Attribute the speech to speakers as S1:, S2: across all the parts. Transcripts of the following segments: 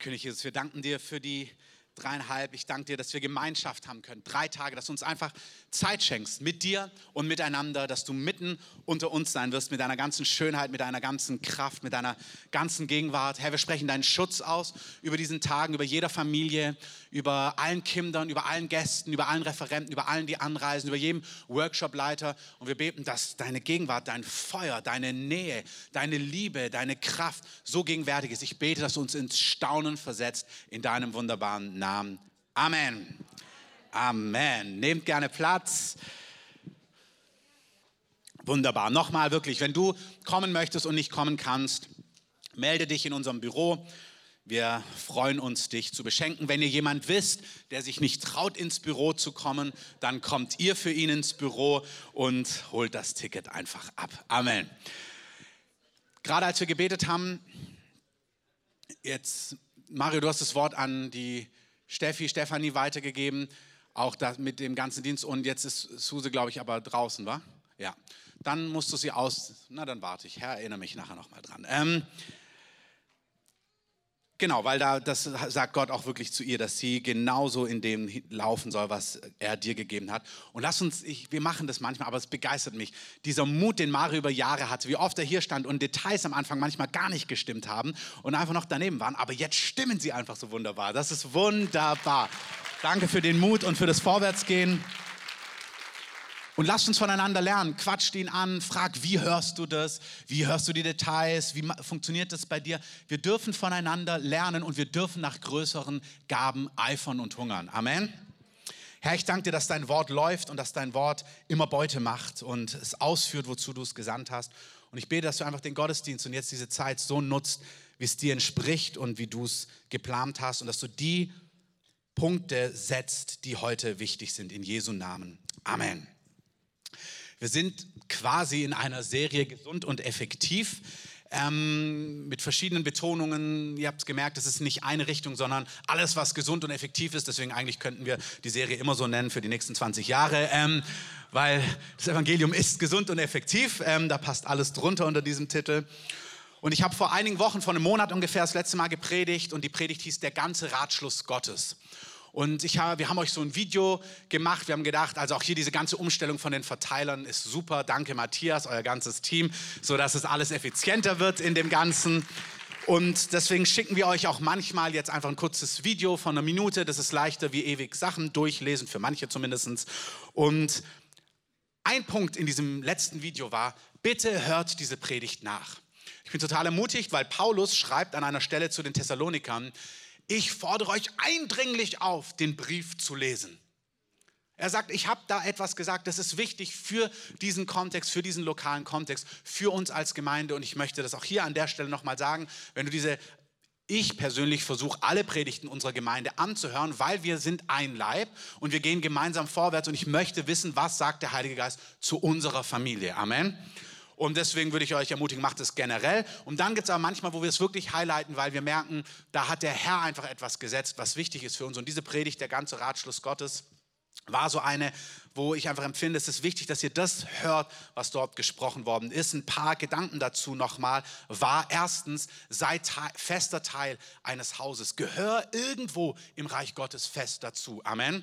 S1: König Jesus, wir danken dir für die dreieinhalb. Ich danke dir, dass wir Gemeinschaft haben können. Drei Tage, dass du uns einfach Zeit schenkst mit dir und miteinander, dass du mitten unter uns sein wirst mit deiner ganzen Schönheit, mit deiner ganzen Kraft, mit deiner ganzen Gegenwart. Herr, wir sprechen deinen Schutz aus über diesen Tagen, über jeder Familie, über allen Kindern, über allen Gästen, über allen Referenten, über allen, die anreisen, über jedem Workshopleiter. Und wir beten, dass deine Gegenwart, dein Feuer, deine Nähe, deine Liebe, deine Kraft so gegenwärtig ist. Ich bete, dass du uns ins Staunen versetzt in deinem wunderbaren Namen. Amen. Amen. Nehmt gerne Platz. Wunderbar. Nochmal wirklich, wenn du kommen möchtest und nicht kommen kannst, melde dich in unserem Büro. Wir freuen uns, dich zu beschenken. Wenn ihr jemand wisst, der sich nicht traut, ins Büro zu kommen, dann kommt ihr für ihn ins Büro und holt das Ticket einfach ab. Amen. Gerade als wir gebetet haben, jetzt, Mario, du hast das Wort an die Steffi, Stefanie weitergegeben, auch das mit dem ganzen Dienst. Und jetzt ist Suse, glaube ich, aber draußen, war? Ja. Dann musst du sie aus. Na, dann warte ich. Herr, erinnere mich nachher nochmal dran. Ähm, Genau, weil da das sagt Gott auch wirklich zu ihr, dass sie genauso in dem laufen soll, was er dir gegeben hat. Und lass uns, ich, wir machen das manchmal, aber es begeistert mich. Dieser Mut, den Mario über Jahre hatte, wie oft er hier stand und Details am Anfang manchmal gar nicht gestimmt haben und einfach noch daneben waren, aber jetzt stimmen sie einfach so wunderbar. Das ist wunderbar. Danke für den Mut und für das Vorwärtsgehen. Und lasst uns voneinander lernen. Quatscht ihn an, frag, wie hörst du das? Wie hörst du die Details? Wie funktioniert das bei dir? Wir dürfen voneinander lernen und wir dürfen nach größeren Gaben eifern und hungern. Amen. Herr, ich danke dir, dass dein Wort läuft und dass dein Wort immer Beute macht und es ausführt, wozu du es gesandt hast. Und ich bete, dass du einfach den Gottesdienst und jetzt diese Zeit so nutzt, wie es dir entspricht und wie du es geplant hast und dass du die Punkte setzt, die heute wichtig sind. In Jesu Namen. Amen. Wir sind quasi in einer Serie gesund und effektiv. Ähm, mit verschiedenen Betonungen. Ihr habt gemerkt, es ist nicht eine Richtung, sondern alles, was gesund und effektiv ist. Deswegen eigentlich könnten wir die Serie immer so nennen für die nächsten 20 Jahre, ähm, weil das Evangelium ist gesund und effektiv. Ähm, da passt alles drunter unter diesem Titel. Und ich habe vor einigen Wochen, vor einem Monat ungefähr, das letzte Mal gepredigt und die Predigt hieß Der ganze Ratschluss Gottes. Und ich habe, wir haben euch so ein Video gemacht. Wir haben gedacht, also auch hier diese ganze Umstellung von den Verteilern ist super. Danke Matthias, euer ganzes Team, so dass es alles effizienter wird in dem Ganzen. Und deswegen schicken wir euch auch manchmal jetzt einfach ein kurzes Video von einer Minute. Das ist leichter wie ewig Sachen durchlesen, für manche zumindest. Und ein Punkt in diesem letzten Video war, bitte hört diese Predigt nach. Ich bin total ermutigt, weil Paulus schreibt an einer Stelle zu den Thessalonikern, ich fordere euch eindringlich auf, den Brief zu lesen. Er sagt, ich habe da etwas gesagt, das ist wichtig für diesen Kontext, für diesen lokalen Kontext, für uns als Gemeinde. Und ich möchte das auch hier an der Stelle nochmal sagen, wenn du diese, ich persönlich versuche alle Predigten unserer Gemeinde anzuhören, weil wir sind ein Leib und wir gehen gemeinsam vorwärts und ich möchte wissen, was sagt der Heilige Geist zu unserer Familie. Amen. Und deswegen würde ich euch ermutigen, macht es generell. Und dann gibt es aber manchmal, wo wir es wirklich highlighten, weil wir merken, da hat der Herr einfach etwas gesetzt, was wichtig ist für uns. Und diese Predigt, der ganze Ratschluss Gottes, war so eine, wo ich einfach empfinde, es ist wichtig, dass ihr das hört, was dort gesprochen worden ist. Ein paar Gedanken dazu nochmal war erstens, sei fester Teil eines Hauses. Gehör irgendwo im Reich Gottes fest dazu. Amen.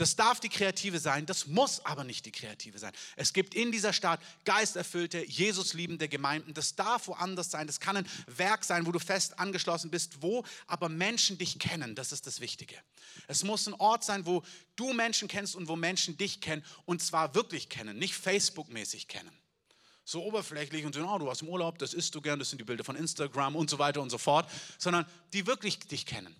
S1: Das darf die Kreative sein, das muss aber nicht die Kreative sein. Es gibt in dieser Stadt geisterfüllte, Jesus-liebende Gemeinden. Das darf woanders sein. Das kann ein Werk sein, wo du fest angeschlossen bist, wo aber Menschen dich kennen. Das ist das Wichtige. Es muss ein Ort sein, wo du Menschen kennst und wo Menschen dich kennen. Und zwar wirklich kennen, nicht Facebook-mäßig kennen so oberflächlich und so, oh, du warst im Urlaub, das isst du gern, das sind die Bilder von Instagram und so weiter und so fort, sondern die wirklich dich kennen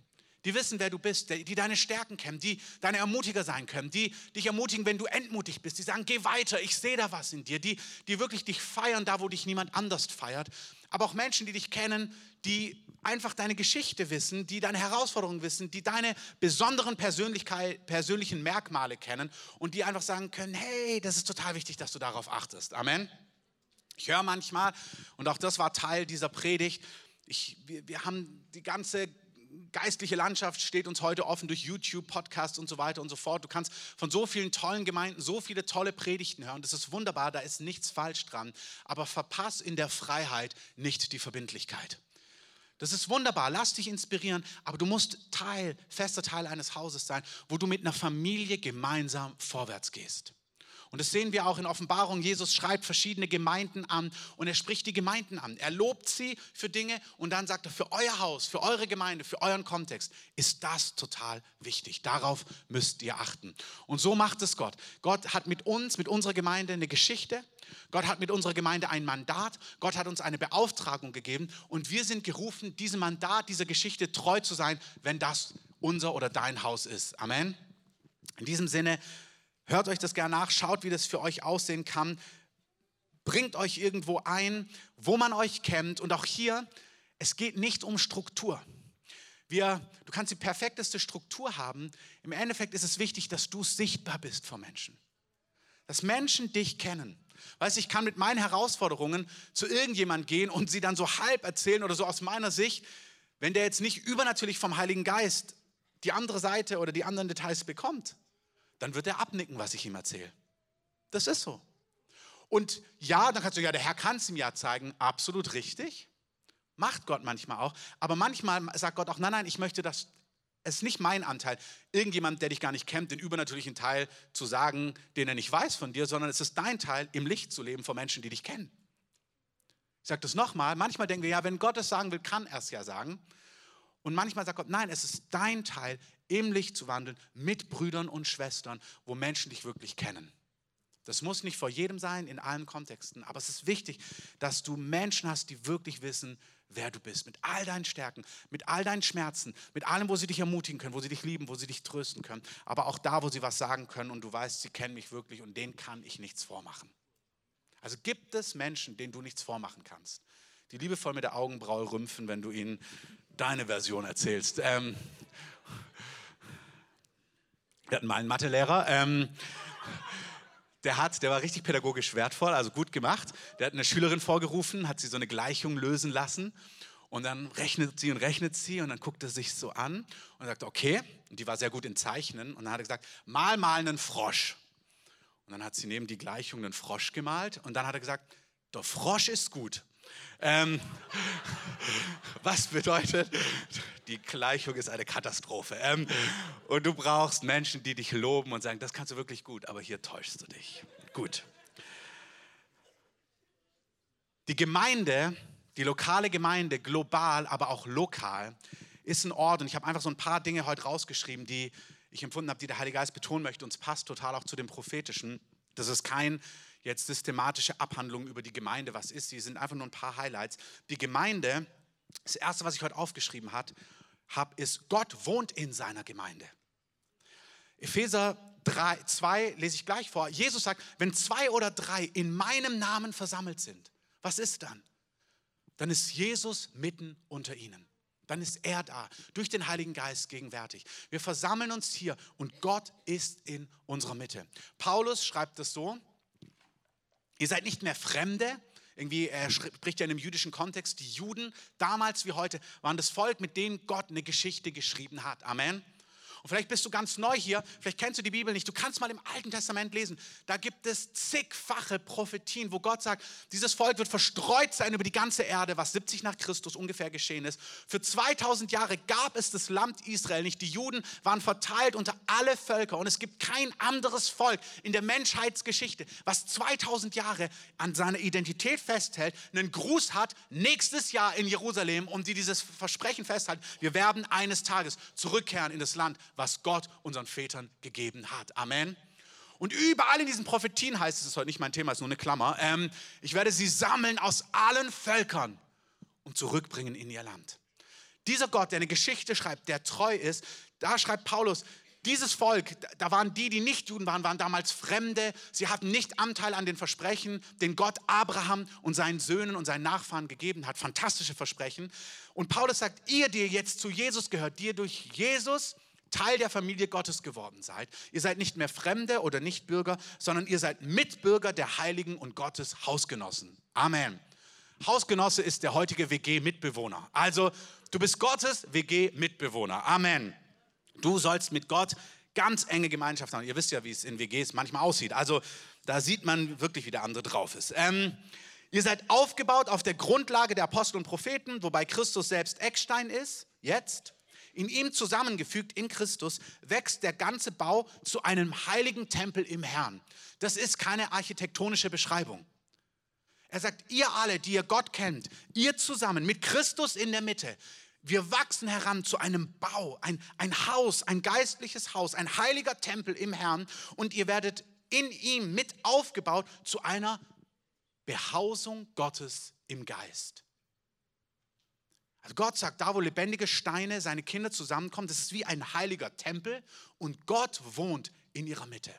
S1: die wissen, wer du bist, die deine Stärken kennen, die deine Ermutiger sein können, die dich ermutigen, wenn du entmutig bist, die sagen, geh weiter, ich sehe da was in dir, die, die wirklich dich feiern, da wo dich niemand anders feiert. Aber auch Menschen, die dich kennen, die einfach deine Geschichte wissen, die deine Herausforderungen wissen, die deine besonderen Persönlichkeit, persönlichen Merkmale kennen und die einfach sagen können, hey, das ist total wichtig, dass du darauf achtest. Amen. Ich höre manchmal, und auch das war Teil dieser Predigt, ich, wir, wir haben die ganze geistliche Landschaft steht uns heute offen durch YouTube, Podcasts und so weiter und so fort. Du kannst von so vielen tollen Gemeinden so viele tolle Predigten hören. Das ist wunderbar, da ist nichts falsch dran. Aber verpass in der Freiheit nicht die Verbindlichkeit. Das ist wunderbar, lass dich inspirieren, aber du musst Teil, fester Teil eines Hauses sein, wo du mit einer Familie gemeinsam vorwärts gehst. Und das sehen wir auch in Offenbarung. Jesus schreibt verschiedene Gemeinden an und er spricht die Gemeinden an. Er lobt sie für Dinge und dann sagt er, für euer Haus, für eure Gemeinde, für euren Kontext ist das total wichtig. Darauf müsst ihr achten. Und so macht es Gott. Gott hat mit uns, mit unserer Gemeinde eine Geschichte. Gott hat mit unserer Gemeinde ein Mandat. Gott hat uns eine Beauftragung gegeben und wir sind gerufen, diesem Mandat, dieser Geschichte treu zu sein, wenn das unser oder dein Haus ist. Amen. In diesem Sinne Hört euch das gerne nach, schaut, wie das für euch aussehen kann. Bringt euch irgendwo ein, wo man euch kennt. Und auch hier, es geht nicht um Struktur. Wir, du kannst die perfekteste Struktur haben. Im Endeffekt ist es wichtig, dass du sichtbar bist vor Menschen. Dass Menschen dich kennen. Weißt du, ich kann mit meinen Herausforderungen zu irgendjemand gehen und sie dann so halb erzählen oder so aus meiner Sicht, wenn der jetzt nicht übernatürlich vom Heiligen Geist die andere Seite oder die anderen Details bekommt, dann wird er abnicken, was ich ihm erzähle. Das ist so. Und ja, dann kannst du ja, der Herr kann es ihm ja zeigen, absolut richtig. Macht Gott manchmal auch. Aber manchmal sagt Gott auch, nein, nein, ich möchte das, es ist nicht mein Anteil, irgendjemand, der dich gar nicht kennt, den übernatürlichen Teil zu sagen, den er nicht weiß von dir, sondern es ist dein Teil, im Licht zu leben vor Menschen, die dich kennen. Ich sage das nochmal, manchmal denken wir, ja, wenn Gott es sagen will, kann er es ja sagen. Und manchmal sagt Gott, nein, es ist dein Teil, im Licht zu wandeln mit Brüdern und Schwestern, wo Menschen dich wirklich kennen. Das muss nicht vor jedem sein, in allen Kontexten, aber es ist wichtig, dass du Menschen hast, die wirklich wissen, wer du bist, mit all deinen Stärken, mit all deinen Schmerzen, mit allem, wo sie dich ermutigen können, wo sie dich lieben, wo sie dich trösten können, aber auch da, wo sie was sagen können und du weißt, sie kennen mich wirklich und denen kann ich nichts vormachen. Also gibt es Menschen, denen du nichts vormachen kannst, die liebevoll mit der Augenbraue rümpfen, wenn du ihnen deine Version erzählst. Ähm, wir hatten mal einen Mathelehrer, ähm, der hat, der war richtig pädagogisch wertvoll, also gut gemacht. Der hat eine Schülerin vorgerufen, hat sie so eine Gleichung lösen lassen und dann rechnet sie und rechnet sie und dann guckt er sich so an und sagt, okay, und die war sehr gut in Zeichnen und dann hat er gesagt, mal mal einen Frosch. Und dann hat sie neben die Gleichung einen Frosch gemalt und dann hat er gesagt, der Frosch ist gut. Ähm, was bedeutet, die Gleichung ist eine Katastrophe. Ähm, und du brauchst Menschen, die dich loben und sagen, das kannst du wirklich gut, aber hier täuschst du dich. Gut. Die Gemeinde, die lokale Gemeinde, global, aber auch lokal, ist ein Ort, und ich habe einfach so ein paar Dinge heute rausgeschrieben, die ich empfunden habe, die der Heilige Geist betonen möchte, und es passt total auch zu dem Prophetischen. Das ist kein jetzt systematische Abhandlungen über die Gemeinde, was ist sie, sind einfach nur ein paar Highlights. Die Gemeinde, das erste, was ich heute aufgeschrieben habe, ist, Gott wohnt in seiner Gemeinde. Epheser 3, 2 lese ich gleich vor. Jesus sagt, wenn zwei oder drei in meinem Namen versammelt sind, was ist dann? Dann ist Jesus mitten unter ihnen. Dann ist er da, durch den Heiligen Geist gegenwärtig. Wir versammeln uns hier und Gott ist in unserer Mitte. Paulus schreibt es so, Ihr seid nicht mehr Fremde. Irgendwie, er spricht ja in einem jüdischen Kontext. Die Juden, damals wie heute, waren das Volk, mit dem Gott eine Geschichte geschrieben hat. Amen. Und vielleicht bist du ganz neu hier, vielleicht kennst du die Bibel nicht. Du kannst mal im Alten Testament lesen. Da gibt es zigfache Prophetien, wo Gott sagt, dieses Volk wird verstreut sein über die ganze Erde, was 70 nach Christus ungefähr geschehen ist. Für 2000 Jahre gab es das Land Israel nicht. Die Juden waren verteilt unter alle Völker und es gibt kein anderes Volk in der Menschheitsgeschichte, was 2000 Jahre an seiner Identität festhält, einen Gruß hat nächstes Jahr in Jerusalem und die dieses Versprechen festhalten. Wir werden eines Tages zurückkehren in das Land, was Gott unseren Vätern gegeben hat. Amen. Und überall in diesen Prophetien heißt es, das ist heute nicht mein Thema, ist nur eine Klammer, ähm, ich werde sie sammeln aus allen Völkern und zurückbringen in ihr Land. Dieser Gott, der eine Geschichte schreibt, der treu ist, da schreibt Paulus, dieses Volk, da waren die, die nicht Juden waren, waren damals Fremde. Sie hatten nicht Anteil an den Versprechen, den Gott Abraham und seinen Söhnen und seinen Nachfahren gegeben hat. Fantastische Versprechen. Und Paulus sagt, ihr, die jetzt zu Jesus gehört, die ihr durch Jesus Teil der Familie Gottes geworden seid. Ihr seid nicht mehr Fremde oder Nichtbürger, sondern ihr seid Mitbürger der Heiligen und Gottes Hausgenossen. Amen. Hausgenosse ist der heutige WG-Mitbewohner. Also du bist Gottes WG-Mitbewohner. Amen. Du sollst mit Gott ganz enge Gemeinschaft haben. Ihr wisst ja, wie es in WGs manchmal aussieht. Also da sieht man wirklich, wie der andere drauf ist. Ähm, Ihr seid aufgebaut auf der Grundlage der Apostel und Propheten, wobei Christus selbst Eckstein ist, jetzt. In ihm zusammengefügt, in Christus, wächst der ganze Bau zu einem heiligen Tempel im Herrn. Das ist keine architektonische Beschreibung. Er sagt, ihr alle, die ihr Gott kennt, ihr zusammen mit Christus in der Mitte, wir wachsen heran zu einem Bau, ein, ein Haus, ein geistliches Haus, ein heiliger Tempel im Herrn und ihr werdet in ihm mit aufgebaut zu einer Behausung Gottes im Geist. Also Gott sagt, da wo lebendige Steine, seine Kinder zusammenkommen, das ist wie ein heiliger Tempel und Gott wohnt in ihrer Mitte.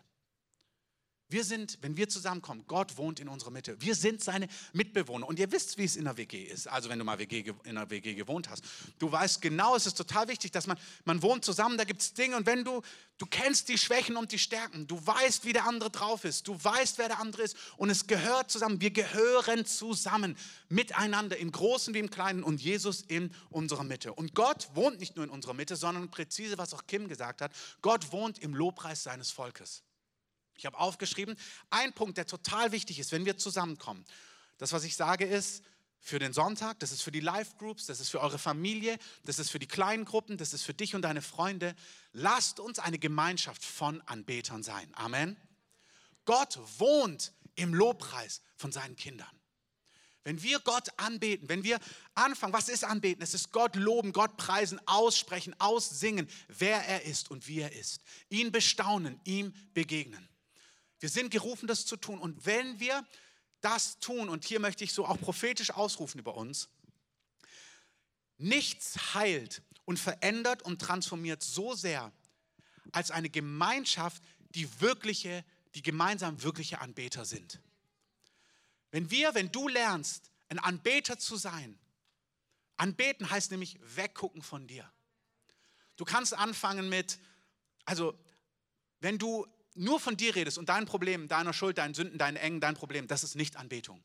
S1: Wir sind, wenn wir zusammenkommen, Gott wohnt in unserer Mitte. Wir sind seine Mitbewohner. Und ihr wisst, wie es in der WG ist. Also wenn du mal WG, in der WG gewohnt hast. Du weißt genau, es ist total wichtig, dass man, man wohnt zusammen, da gibt es Dinge. Und wenn du, du kennst die Schwächen und die Stärken, du weißt, wie der andere drauf ist, du weißt, wer der andere ist. Und es gehört zusammen. Wir gehören zusammen miteinander, im Großen wie im Kleinen. Und Jesus in unserer Mitte. Und Gott wohnt nicht nur in unserer Mitte, sondern präzise, was auch Kim gesagt hat, Gott wohnt im Lobpreis seines Volkes. Ich habe aufgeschrieben, ein Punkt, der total wichtig ist, wenn wir zusammenkommen. Das, was ich sage, ist, für den Sonntag, das ist für die Live-Groups, das ist für eure Familie, das ist für die kleinen Gruppen, das ist für dich und deine Freunde. Lasst uns eine Gemeinschaft von Anbetern sein. Amen. Gott wohnt im Lobpreis von seinen Kindern. Wenn wir Gott anbeten, wenn wir anfangen, was ist anbeten? Es ist Gott loben, Gott preisen, aussprechen, aussingen, wer er ist und wie er ist. Ihn bestaunen, ihm begegnen. Wir sind gerufen, das zu tun. Und wenn wir das tun, und hier möchte ich so auch prophetisch ausrufen über uns, nichts heilt und verändert und transformiert so sehr als eine Gemeinschaft, die wirkliche, die gemeinsam wirkliche Anbeter sind. Wenn wir, wenn du lernst, ein Anbeter zu sein, anbeten heißt nämlich weggucken von dir. Du kannst anfangen mit, also wenn du nur von dir redest und deinen Problemen, deiner Schuld, deinen Sünden, deinen Engen, dein Problem, das ist nicht Anbetung.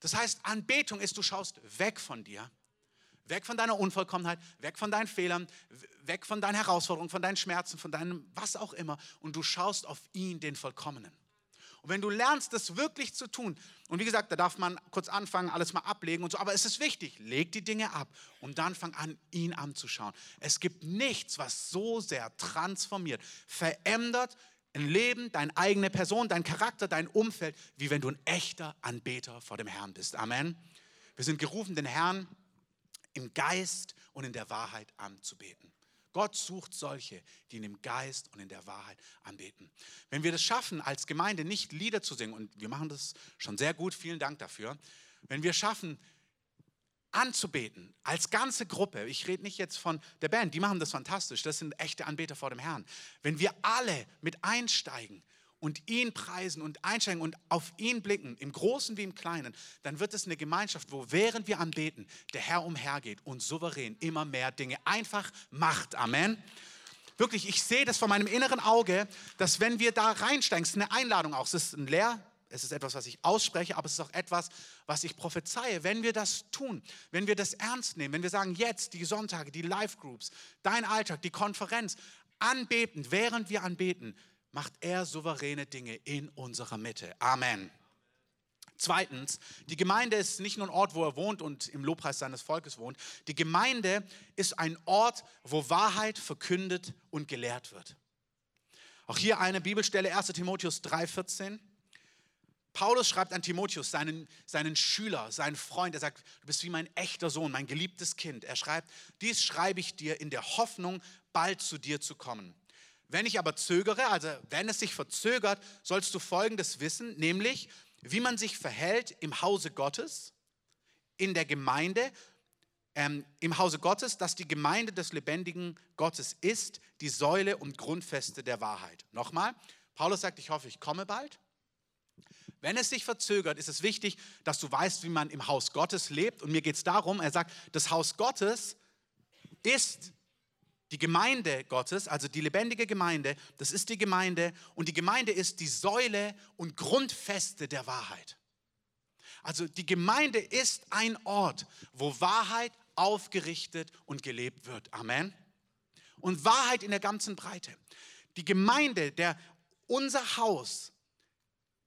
S1: Das heißt, Anbetung ist, du schaust weg von dir, weg von deiner Unvollkommenheit, weg von deinen Fehlern, weg von deinen Herausforderungen, von deinen Schmerzen, von deinem was auch immer und du schaust auf ihn, den Vollkommenen. Und wenn du lernst, das wirklich zu tun, und wie gesagt, da darf man kurz anfangen, alles mal ablegen und so, aber es ist wichtig, leg die Dinge ab und dann fang an, ihn anzuschauen. Es gibt nichts, was so sehr transformiert, verändert ein Leben, deine eigene Person, dein Charakter, dein Umfeld, wie wenn du ein echter Anbeter vor dem Herrn bist. Amen. Wir sind gerufen, den Herrn im Geist und in der Wahrheit anzubeten. Gott sucht solche, die ihn im Geist und in der Wahrheit anbeten. Wenn wir das schaffen, als Gemeinde nicht Lieder zu singen, und wir machen das schon sehr gut, vielen Dank dafür, wenn wir schaffen, anzubeten, als ganze Gruppe, ich rede nicht jetzt von der Band, die machen das fantastisch, das sind echte Anbeter vor dem Herrn. Wenn wir alle mit einsteigen und ihn preisen und einsteigen und auf ihn blicken, im Großen wie im Kleinen, dann wird es eine Gemeinschaft, wo während wir anbeten, der Herr umhergeht und souverän immer mehr Dinge einfach macht. Amen. Wirklich, ich sehe das vor meinem inneren Auge, dass wenn wir da reinsteigen, es ist eine Einladung auch, es ist ein Lehr, es ist etwas, was ich ausspreche, aber es ist auch etwas, was ich prophezeie. Wenn wir das tun, wenn wir das ernst nehmen, wenn wir sagen, jetzt die Sonntage, die Live-Groups, dein Alltag, die Konferenz, anbeten, während wir anbeten, macht er souveräne Dinge in unserer Mitte. Amen. Zweitens, die Gemeinde ist nicht nur ein Ort, wo er wohnt und im Lobpreis seines Volkes wohnt. Die Gemeinde ist ein Ort, wo Wahrheit verkündet und gelehrt wird. Auch hier eine Bibelstelle, 1 Timotheus 3,14. Paulus schreibt an Timotheus, seinen, seinen Schüler, seinen Freund, er sagt, du bist wie mein echter Sohn, mein geliebtes Kind. Er schreibt, dies schreibe ich dir in der Hoffnung, bald zu dir zu kommen. Wenn ich aber zögere, also wenn es sich verzögert, sollst du Folgendes wissen, nämlich wie man sich verhält im Hause Gottes, in der Gemeinde, ähm, im Hause Gottes, dass die Gemeinde des lebendigen Gottes ist, die Säule und Grundfeste der Wahrheit. Nochmal, Paulus sagt, ich hoffe, ich komme bald. Wenn es sich verzögert, ist es wichtig, dass du weißt, wie man im Haus Gottes lebt. Und mir geht es darum, er sagt, das Haus Gottes ist die Gemeinde Gottes, also die lebendige Gemeinde, das ist die Gemeinde und die Gemeinde ist die Säule und Grundfeste der Wahrheit. Also die Gemeinde ist ein Ort, wo Wahrheit aufgerichtet und gelebt wird. Amen. Und Wahrheit in der ganzen Breite. Die Gemeinde, der unser Haus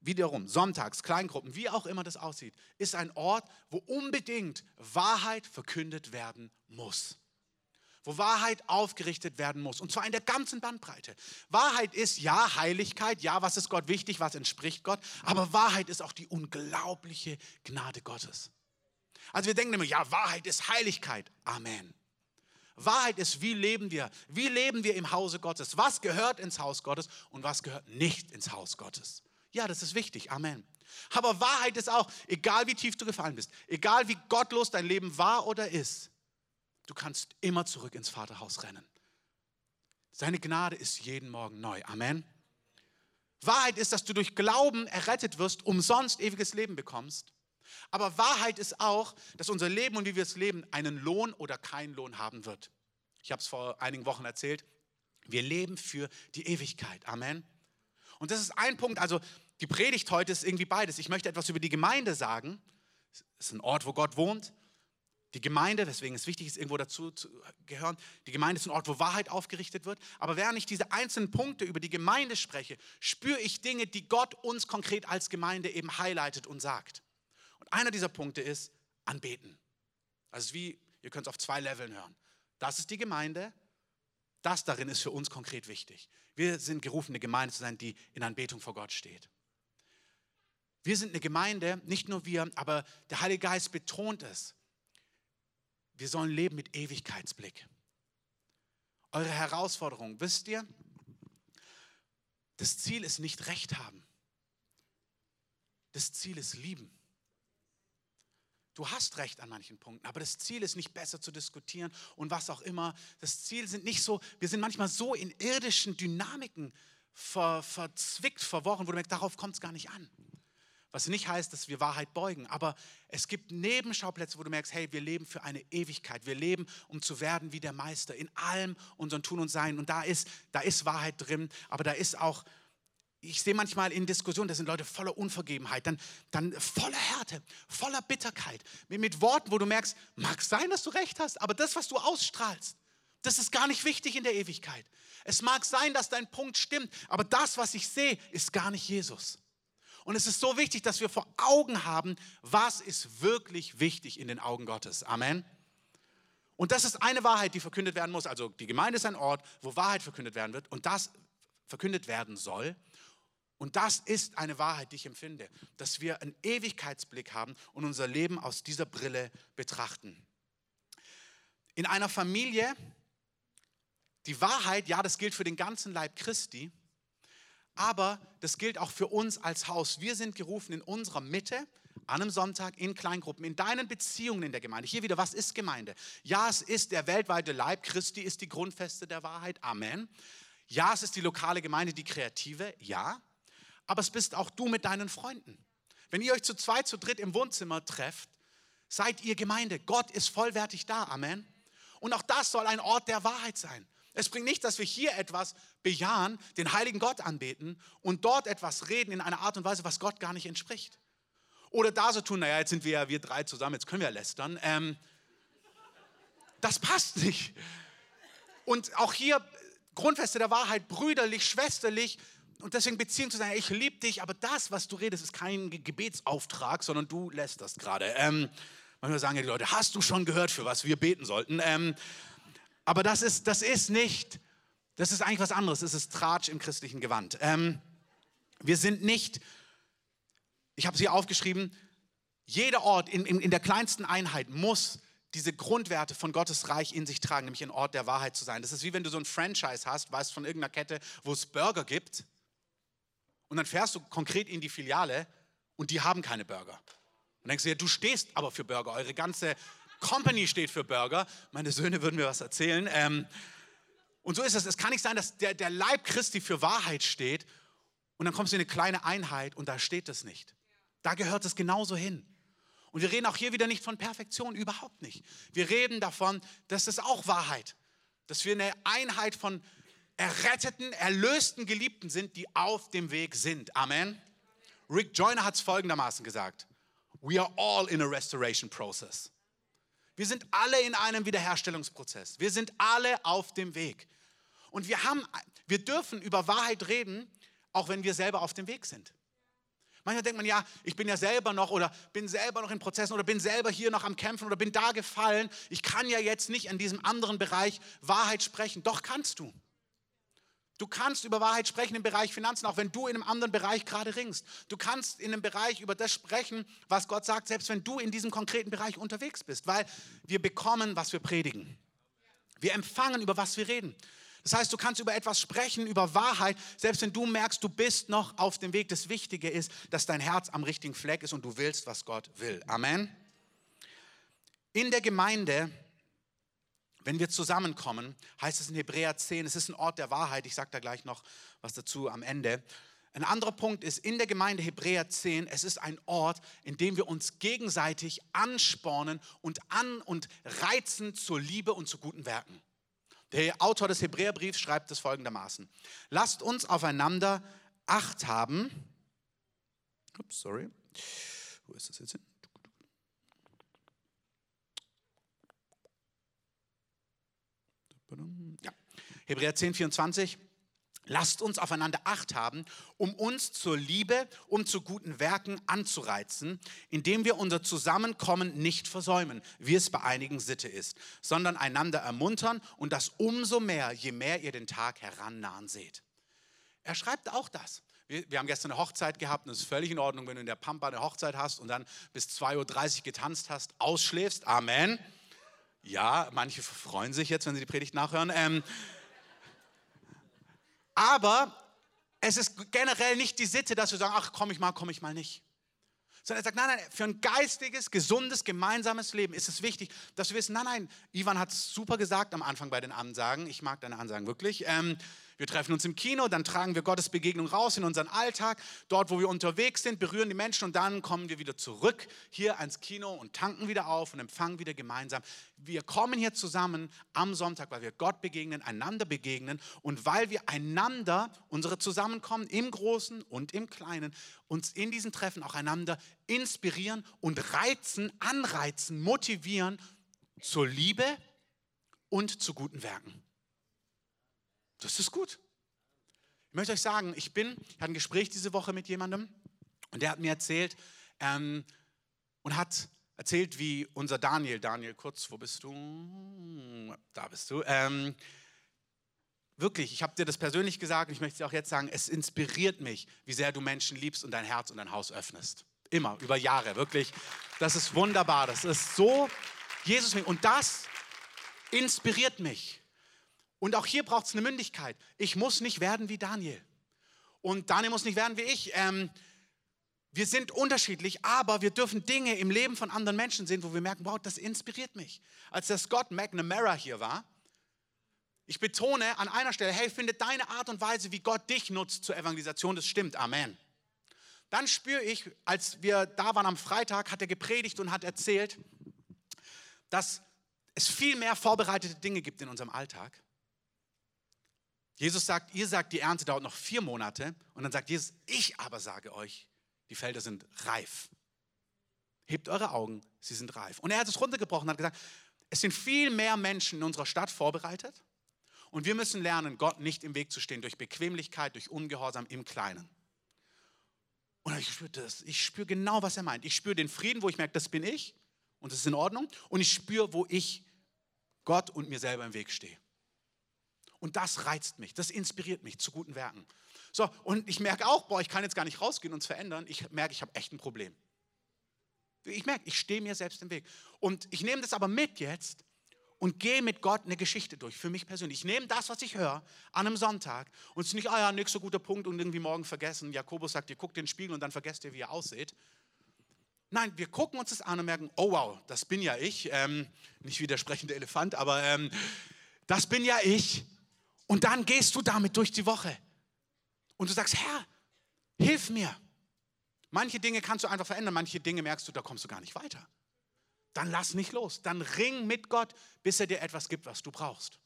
S1: wiederum, sonntags, Kleingruppen, wie auch immer das aussieht, ist ein Ort, wo unbedingt Wahrheit verkündet werden muss. Wo Wahrheit aufgerichtet werden muss. Und zwar in der ganzen Bandbreite. Wahrheit ist ja Heiligkeit, ja, was ist Gott wichtig, was entspricht Gott. Aber Wahrheit ist auch die unglaubliche Gnade Gottes. Also wir denken immer, ja, Wahrheit ist Heiligkeit. Amen. Wahrheit ist, wie leben wir? Wie leben wir im Hause Gottes? Was gehört ins Haus Gottes und was gehört nicht ins Haus Gottes? Ja, das ist wichtig. Amen. Aber Wahrheit ist auch, egal wie tief du gefallen bist, egal wie gottlos dein Leben war oder ist, du kannst immer zurück ins Vaterhaus rennen. Seine Gnade ist jeden Morgen neu. Amen. Wahrheit ist, dass du durch Glauben errettet wirst, umsonst ewiges Leben bekommst. Aber Wahrheit ist auch, dass unser Leben und wie wir es leben einen Lohn oder keinen Lohn haben wird. Ich habe es vor einigen Wochen erzählt. Wir leben für die Ewigkeit. Amen. Und das ist ein Punkt, also die Predigt heute ist irgendwie beides. Ich möchte etwas über die Gemeinde sagen. Es ist ein Ort, wo Gott wohnt. Die Gemeinde, weswegen es wichtig ist, irgendwo dazu zu gehören, die Gemeinde ist ein Ort, wo Wahrheit aufgerichtet wird. Aber während ich diese einzelnen Punkte über die Gemeinde spreche, spüre ich Dinge, die Gott uns konkret als Gemeinde eben highlightet und sagt. Und einer dieser Punkte ist Anbeten. Also wie, ihr könnt es auf zwei Leveln hören. Das ist die Gemeinde das darin ist für uns konkret wichtig. Wir sind gerufen, eine Gemeinde zu sein, die in Anbetung vor Gott steht. Wir sind eine Gemeinde, nicht nur wir, aber der Heilige Geist betont es. Wir sollen leben mit Ewigkeitsblick. Eure Herausforderung, wisst ihr, das Ziel ist nicht Recht haben. Das Ziel ist lieben. Du hast recht an manchen Punkten, aber das Ziel ist nicht besser zu diskutieren und was auch immer. Das Ziel sind nicht so, wir sind manchmal so in irdischen Dynamiken ver, verzwickt, verworren, wo du merkst, darauf kommt es gar nicht an. Was nicht heißt, dass wir Wahrheit beugen, aber es gibt Nebenschauplätze, wo du merkst, hey, wir leben für eine Ewigkeit. Wir leben, um zu werden wie der Meister in allem unseren Tun und Sein. Und da ist, da ist Wahrheit drin, aber da ist auch ich sehe manchmal in Diskussionen, da sind Leute voller Unvergebenheit, dann, dann voller Härte, voller Bitterkeit, mit, mit Worten, wo du merkst, mag sein, dass du recht hast, aber das, was du ausstrahlst, das ist gar nicht wichtig in der Ewigkeit. Es mag sein, dass dein Punkt stimmt, aber das, was ich sehe, ist gar nicht Jesus. Und es ist so wichtig, dass wir vor Augen haben, was ist wirklich wichtig in den Augen Gottes. Amen. Und das ist eine Wahrheit, die verkündet werden muss. Also die Gemeinde ist ein Ort, wo Wahrheit verkündet werden wird und das verkündet werden soll. Und das ist eine Wahrheit, die ich empfinde, dass wir einen Ewigkeitsblick haben und unser Leben aus dieser Brille betrachten. In einer Familie, die Wahrheit, ja, das gilt für den ganzen Leib Christi, aber das gilt auch für uns als Haus. Wir sind gerufen in unserer Mitte, an einem Sonntag in Kleingruppen, in deinen Beziehungen in der Gemeinde. Hier wieder, was ist Gemeinde? Ja, es ist der weltweite Leib Christi, ist die Grundfeste der Wahrheit. Amen. Ja, es ist die lokale Gemeinde, die kreative. Ja aber es bist auch du mit deinen Freunden. Wenn ihr euch zu zweit, zu dritt im Wohnzimmer trefft, seid ihr Gemeinde. Gott ist vollwertig da. Amen. Und auch das soll ein Ort der Wahrheit sein. Es bringt nicht, dass wir hier etwas bejahen, den heiligen Gott anbeten und dort etwas reden in einer Art und Weise, was Gott gar nicht entspricht. Oder da so tun, naja, jetzt sind wir ja wir drei zusammen, jetzt können wir lästern. Ähm, das passt nicht. Und auch hier Grundfeste der Wahrheit, brüderlich, schwesterlich, und deswegen Beziehung zu sagen, ich liebe dich, aber das, was du redest, ist kein Gebetsauftrag, sondern du lässt das gerade. Ähm, manchmal sagen ja die Leute, hast du schon gehört, für was wir beten sollten? Ähm, aber das ist, das ist nicht, das ist eigentlich was anderes. Das ist Tratsch im christlichen Gewand. Ähm, wir sind nicht, ich habe es hier aufgeschrieben, jeder Ort in, in, in der kleinsten Einheit muss diese Grundwerte von Gottes Reich in sich tragen, nämlich ein Ort der Wahrheit zu sein. Das ist wie wenn du so ein Franchise hast, weißt von irgendeiner Kette, wo es Burger gibt und dann fährst du konkret in die Filiale und die haben keine Burger. Und denkst du, ja, du stehst aber für Burger, eure ganze Company steht für Burger. Meine Söhne würden mir was erzählen. Ähm, und so ist es. Es kann nicht sein, dass der, der Leib Christi für Wahrheit steht und dann kommst du in eine kleine Einheit und da steht es nicht. Da gehört es genauso hin. Und wir reden auch hier wieder nicht von Perfektion, überhaupt nicht. Wir reden davon, dass es auch Wahrheit, dass wir eine Einheit von erretteten, erlösten Geliebten sind, die auf dem Weg sind. Amen. Rick Joyner hat es folgendermaßen gesagt. We are all in a restoration process. Wir sind alle in einem Wiederherstellungsprozess. Wir sind alle auf dem Weg. Und wir, haben, wir dürfen über Wahrheit reden, auch wenn wir selber auf dem Weg sind. Manchmal denkt man, ja, ich bin ja selber noch oder bin selber noch in Prozessen oder bin selber hier noch am Kämpfen oder bin da gefallen. Ich kann ja jetzt nicht in diesem anderen Bereich Wahrheit sprechen. Doch kannst du. Du kannst über Wahrheit sprechen im Bereich Finanzen, auch wenn du in einem anderen Bereich gerade ringst. Du kannst in einem Bereich über das sprechen, was Gott sagt, selbst wenn du in diesem konkreten Bereich unterwegs bist, weil wir bekommen, was wir predigen. Wir empfangen, über was wir reden. Das heißt, du kannst über etwas sprechen, über Wahrheit, selbst wenn du merkst, du bist noch auf dem Weg. Das Wichtige ist, dass dein Herz am richtigen Fleck ist und du willst, was Gott will. Amen. In der Gemeinde, wenn wir zusammenkommen, heißt es in Hebräer 10, es ist ein Ort der Wahrheit. Ich sage da gleich noch was dazu am Ende. Ein anderer Punkt ist, in der Gemeinde Hebräer 10, es ist ein Ort, in dem wir uns gegenseitig anspornen und an und reizen zur Liebe und zu guten Werken. Der Autor des Hebräerbriefs schreibt es folgendermaßen. Lasst uns aufeinander Acht haben. Ups, sorry. Wo ist das jetzt hin? Ja. Hebräer 10, 24. Lasst uns aufeinander Acht haben, um uns zur Liebe und zu guten Werken anzureizen, indem wir unser Zusammenkommen nicht versäumen, wie es bei einigen Sitte ist, sondern einander ermuntern und das umso mehr, je mehr ihr den Tag herannahen seht. Er schreibt auch das. Wir, wir haben gestern eine Hochzeit gehabt und es ist völlig in Ordnung, wenn du in der Pampa eine Hochzeit hast und dann bis 2.30 Uhr getanzt hast, ausschläfst. Amen. Ja, manche freuen sich jetzt, wenn sie die Predigt nachhören. Ähm, aber es ist generell nicht die Sitte, dass wir sagen, ach, komme ich mal, komme ich mal nicht. Sondern er sagt, nein, nein, für ein geistiges, gesundes, gemeinsames Leben ist es wichtig, dass wir wissen, nein, nein, Ivan hat es super gesagt am Anfang bei den Ansagen. Ich mag deine Ansagen wirklich. Ähm, wir treffen uns im Kino, dann tragen wir Gottes Begegnung raus in unseren Alltag. Dort, wo wir unterwegs sind, berühren die Menschen und dann kommen wir wieder zurück hier ans Kino und tanken wieder auf und empfangen wieder gemeinsam. Wir kommen hier zusammen am Sonntag, weil wir Gott begegnen, einander begegnen und weil wir einander, unsere Zusammenkommen im Großen und im Kleinen, uns in diesen Treffen auch einander inspirieren und reizen, anreizen, motivieren zur Liebe und zu guten Werken. Das ist gut. Ich möchte euch sagen, ich bin, ich hatte ein Gespräch diese Woche mit jemandem und der hat mir erzählt ähm, und hat erzählt, wie unser Daniel, Daniel Kurz, wo bist du? Da bist du. Ähm, wirklich, ich habe dir das persönlich gesagt und ich möchte dir auch jetzt sagen, es inspiriert mich, wie sehr du Menschen liebst und dein Herz und dein Haus öffnest. Immer, über Jahre, wirklich. Das ist wunderbar. Das ist so Jesus. Und das inspiriert mich. Und auch hier braucht es eine Mündigkeit. Ich muss nicht werden wie Daniel. Und Daniel muss nicht werden wie ich. Ähm, wir sind unterschiedlich, aber wir dürfen Dinge im Leben von anderen Menschen sehen, wo wir merken, wow, das inspiriert mich. Als der Scott McNamara hier war, ich betone an einer Stelle, hey, finde deine Art und Weise, wie Gott dich nutzt zur Evangelisation, das stimmt, Amen. Dann spüre ich, als wir da waren am Freitag, hat er gepredigt und hat erzählt, dass es viel mehr vorbereitete Dinge gibt in unserem Alltag Jesus sagt, ihr sagt, die Ernte dauert noch vier Monate. Und dann sagt Jesus, ich aber sage euch, die Felder sind reif. Hebt eure Augen, sie sind reif. Und er hat es runtergebrochen und hat gesagt, es sind viel mehr Menschen in unserer Stadt vorbereitet. Und wir müssen lernen, Gott nicht im Weg zu stehen durch Bequemlichkeit, durch Ungehorsam im Kleinen. Und ich spüre das. Ich spüre genau, was er meint. Ich spüre den Frieden, wo ich merke, das bin ich und das ist in Ordnung. Und ich spüre, wo ich Gott und mir selber im Weg stehe. Und das reizt mich, das inspiriert mich zu guten Werken. So, und ich merke auch, boah, ich kann jetzt gar nicht rausgehen und es verändern. Ich merke, ich habe echt ein Problem. Ich merke, ich stehe mir selbst im Weg. Und ich nehme das aber mit jetzt und gehe mit Gott eine Geschichte durch, für mich persönlich. Ich nehme das, was ich höre, an einem Sonntag und es ist nicht, ah ja, nächster guter Punkt und irgendwie morgen vergessen. Jakobus sagt, ihr guckt den Spiegel und dann vergesst ihr, wie ihr aussieht. Nein, wir gucken uns das an und merken, oh wow, das bin ja ich. Ähm, nicht wie der sprechende Elefant, aber ähm, das bin ja ich. Und dann gehst du damit durch die Woche. Und du sagst, Herr, hilf mir. Manche Dinge kannst du einfach verändern, manche Dinge merkst du, da kommst du gar nicht weiter. Dann lass nicht los. Dann ring mit Gott, bis er dir etwas gibt, was du brauchst.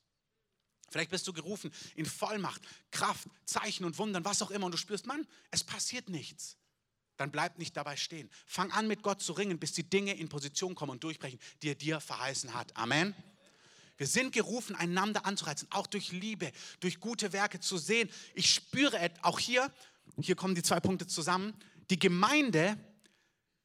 S1: Vielleicht bist du gerufen in Vollmacht, Kraft, Zeichen und Wundern, was auch immer. Und du spürst, Mann, es passiert nichts. Dann bleib nicht dabei stehen. Fang an, mit Gott zu ringen, bis die Dinge in Position kommen und durchbrechen, die er dir verheißen hat. Amen. Wir sind gerufen, einander anzureizen, auch durch Liebe, durch gute Werke zu sehen. Ich spüre auch hier, hier kommen die zwei Punkte zusammen, Die Gemeinde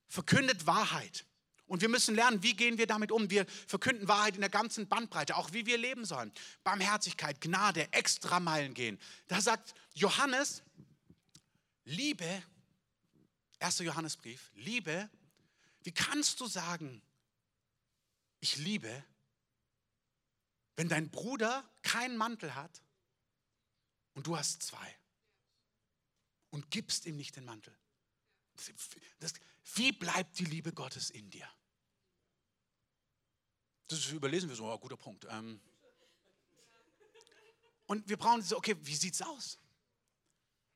S1: verkündet Wahrheit. Und wir müssen lernen, wie gehen wir damit um. Wir verkünden Wahrheit in der ganzen Bandbreite, auch wie wir leben sollen. Barmherzigkeit, Gnade, Extrameilen gehen. Da sagt Johannes, Liebe, 1. Johannesbrief, Liebe, wie kannst du sagen, ich liebe, wenn dein Bruder keinen Mantel hat und du hast zwei und gibst ihm nicht den Mantel? Das, wie bleibt die Liebe Gottes in dir? Das überlesen wir so, oh, guter Punkt. Ähm und wir brauchen so, okay, wie sieht es aus?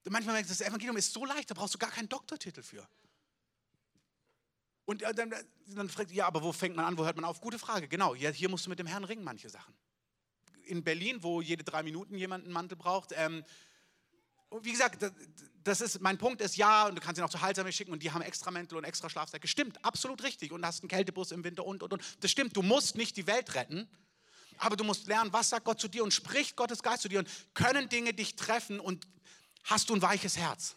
S1: Manchmal merkt das Evangelium ist so leicht, da brauchst du gar keinen Doktortitel für. Und dann, dann fragt, ja, aber wo fängt man an, wo hört man auf? Gute Frage, genau. Ja, hier musst du mit dem Herrn ringen, manche Sachen. In Berlin, wo jede drei Minuten jemand einen Mantel braucht, ähm, wie gesagt, das ist, mein Punkt ist ja, und du kannst ihn auch zu Heilsame schicken und die haben extra Mäntel und extra Schlafsäcke. Stimmt, absolut richtig. Und hast einen Kältebus im Winter und, und, und. Das stimmt, du musst nicht die Welt retten, aber du musst lernen, was sagt Gott zu dir und spricht Gottes Geist zu dir und können Dinge dich treffen und hast du ein weiches Herz.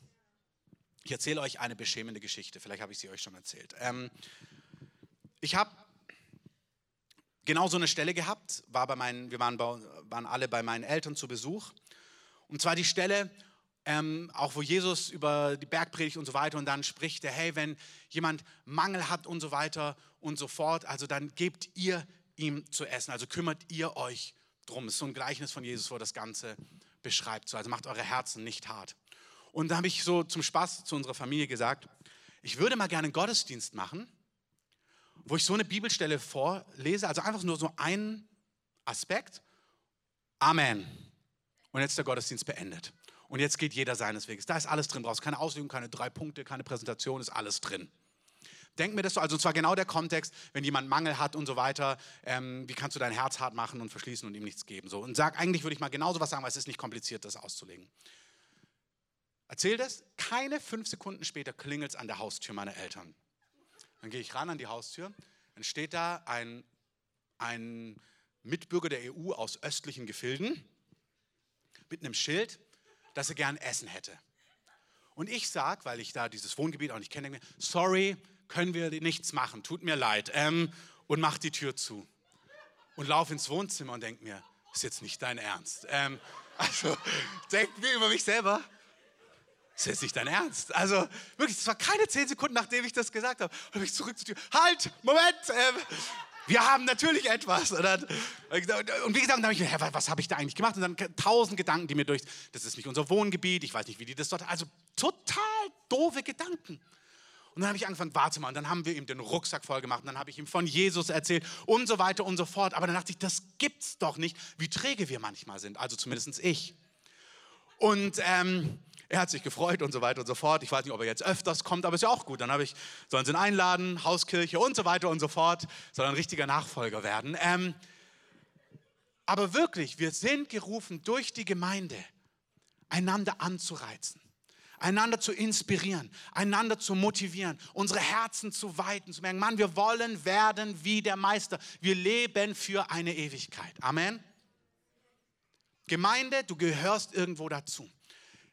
S1: Ich erzähle euch eine beschämende Geschichte, vielleicht habe ich sie euch schon erzählt. Ähm, ich habe genau so eine Stelle gehabt, war bei meinen, wir waren, waren alle bei meinen Eltern zu Besuch. Und zwar die Stelle, ähm, auch wo Jesus über die Bergpredigt und so weiter und dann spricht er, hey, wenn jemand Mangel hat und so weiter und so fort, also dann gebt ihr ihm zu essen, also kümmert ihr euch drum. Das ist so ein Gleichnis von Jesus, wo das Ganze beschreibt. So, also macht eure Herzen nicht hart. Und da habe ich so zum Spaß zu unserer Familie gesagt, ich würde mal gerne einen Gottesdienst machen, wo ich so eine Bibelstelle vorlese, also einfach nur so einen Aspekt. Amen. Und jetzt der Gottesdienst beendet. Und jetzt geht jeder seines Weges. Da ist alles drin. Brauchst keine Auslegung, keine drei Punkte, keine Präsentation, ist alles drin. Denk mir das so, also zwar genau der Kontext, wenn jemand Mangel hat und so weiter, ähm, wie kannst du dein Herz hart machen und verschließen und ihm nichts geben? So. Und sag, eigentlich würde ich mal genauso was sagen, weil es ist nicht kompliziert, das auszulegen. Erzähl das, keine fünf Sekunden später klingelt es an der Haustür meiner Eltern. Dann gehe ich ran an die Haustür, dann steht da ein, ein Mitbürger der EU aus östlichen Gefilden mit einem Schild, dass er gern Essen hätte. Und ich sage, weil ich da dieses Wohngebiet auch nicht kenne, sorry, können wir nichts machen, tut mir leid. Ähm, und mach die Tür zu. Und laufe ins Wohnzimmer und denke mir, ist jetzt nicht dein Ernst. Ähm, also, denke mir über mich selber, ist jetzt nicht dein Ernst. Also wirklich, es war keine zehn Sekunden, nachdem ich das gesagt habe. Und ich zurück zur Tür. Halt, Moment, ähm, wir haben natürlich etwas. Und, dann, und wie gesagt, dann habe ich mir, was habe ich da eigentlich gemacht? Und dann tausend Gedanken, die mir durch, das ist nicht unser Wohngebiet, ich weiß nicht, wie die das dort, also total doofe Gedanken. Und dann habe ich angefangen, warte mal, und dann haben wir ihm den Rucksack voll gemacht, und dann habe ich ihm von Jesus erzählt und so weiter und so fort. Aber dann dachte ich, das gibt's doch nicht, wie träge wir manchmal sind, also zumindest ich. Und ähm, er hat sich gefreut und so weiter und so fort. Ich weiß nicht, ob er jetzt öfters kommt, aber ist ja auch gut. Dann habe ich, sollen sie ihn einladen, Hauskirche und so weiter und so fort. Soll ein richtiger Nachfolger werden. Ähm, aber wirklich, wir sind gerufen durch die Gemeinde, einander anzureizen, einander zu inspirieren, einander zu motivieren, unsere Herzen zu weiten, zu merken, Mann, wir wollen werden wie der Meister. Wir leben für eine Ewigkeit. Amen. Gemeinde, du gehörst irgendwo dazu.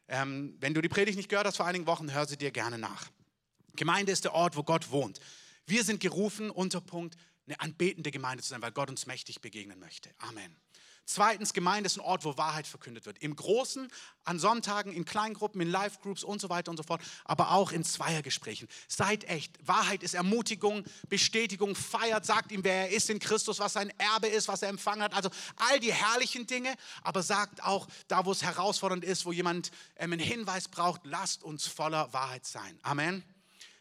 S1: Ähm, wenn du die Predigt nicht gehört hast vor einigen Wochen, hör sie dir gerne nach. Gemeinde ist der Ort, wo Gott wohnt. Wir sind gerufen, Unterpunkt, eine anbetende Gemeinde zu sein, weil Gott uns mächtig begegnen möchte. Amen. Zweitens, Gemeinde ist ein Ort, wo Wahrheit verkündet wird. Im Großen, an Sonntagen, in Kleingruppen, in Live-Groups und so weiter und so fort, aber auch in Zweiergesprächen. Seid echt. Wahrheit ist Ermutigung, Bestätigung, feiert, sagt ihm, wer er ist in Christus, was sein Erbe ist, was er empfangen hat. Also all die herrlichen Dinge, aber sagt auch, da wo es herausfordernd ist, wo jemand ähm, einen Hinweis braucht, lasst uns voller Wahrheit sein. Amen.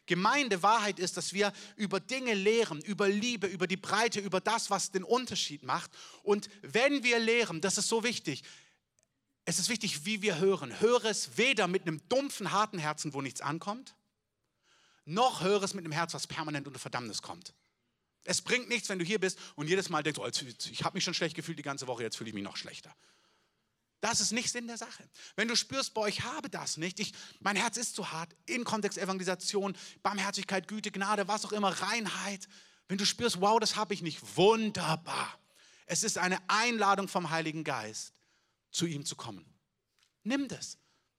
S1: Gemeinde Wahrheit ist, dass wir über Dinge lehren, über Liebe, über die Breite, über das, was den Unterschied macht. Und wenn wir lehren, das ist so wichtig, es ist wichtig, wie wir hören. Höre es weder mit einem dumpfen, harten Herzen, wo nichts ankommt, noch höre es mit einem Herz, was permanent unter Verdammnis kommt. Es bringt nichts, wenn du hier bist und jedes Mal denkst, oh, ich habe mich schon schlecht gefühlt die ganze Woche, jetzt fühle ich mich noch schlechter. Das ist nicht Sinn der Sache. Wenn du spürst, boah, ich habe das nicht, ich, mein Herz ist zu hart, in Kontext Evangelisation, Barmherzigkeit, Güte, Gnade, was auch immer, Reinheit. Wenn du spürst, wow, das habe ich nicht, wunderbar. Es ist eine Einladung vom Heiligen Geist, zu ihm zu kommen. Nimm das.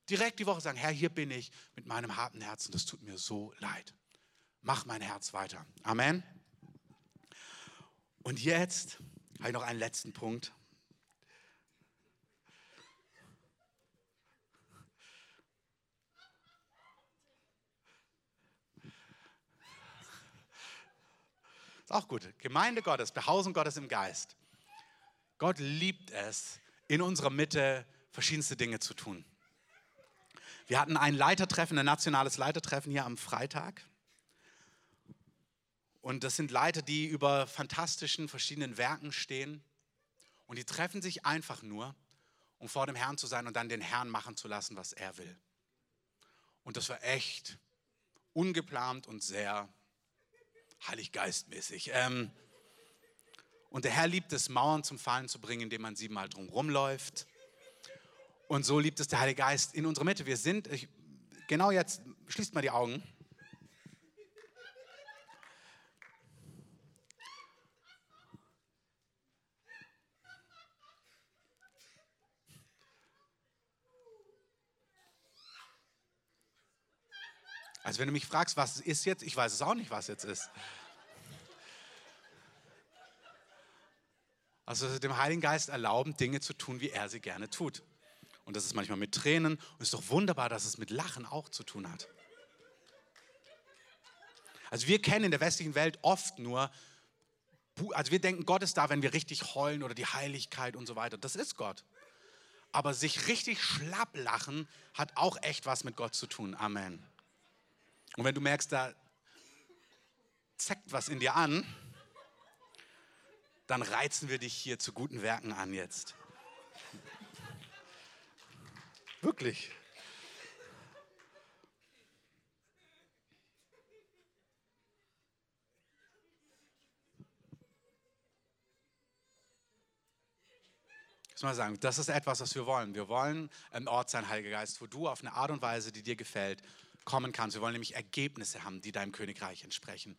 S1: Direkt die Woche sagen, Herr, hier bin ich mit meinem harten Herzen, das tut mir so leid. Mach mein Herz weiter. Amen. Und jetzt habe ich noch einen letzten Punkt. Ist auch gut. Gemeinde Gottes, Behausung Gottes im Geist. Gott liebt es, in unserer Mitte verschiedenste Dinge zu tun. Wir hatten ein Leitertreffen, ein nationales Leitertreffen hier am Freitag. Und das sind Leiter, die über fantastischen verschiedenen Werken stehen. Und die treffen sich einfach nur, um vor dem Herrn zu sein und dann den Herrn machen zu lassen, was er will. Und das war echt ungeplant und sehr heiliggeistmäßig. Ähm, und der Herr liebt es, Mauern zum Fallen zu bringen, indem man siebenmal drum rumläuft. Und so liebt es der Heilige Geist in unserer Mitte. Wir sind, ich, genau jetzt, schließt mal die Augen. Also wenn du mich fragst, was ist jetzt, ich weiß es auch nicht, was jetzt ist. Also dem Heiligen Geist erlauben, Dinge zu tun, wie er sie gerne tut. Und das ist manchmal mit Tränen. Und es ist doch wunderbar, dass es mit Lachen auch zu tun hat. Also wir kennen in der westlichen Welt oft nur, also wir denken, Gott ist da, wenn wir richtig heulen oder die Heiligkeit und so weiter. Das ist Gott. Aber sich richtig schlapp lachen hat auch echt was mit Gott zu tun. Amen. Und wenn du merkst, da zeckt was in dir an, dann reizen wir dich hier zu guten Werken an jetzt. Wirklich. Ich muss mal sagen, das ist etwas, was wir wollen. Wir wollen ein Ort sein, Heiliger Geist, wo du auf eine Art und Weise, die dir gefällt, kommen kannst. Wir wollen nämlich Ergebnisse haben, die deinem Königreich entsprechen.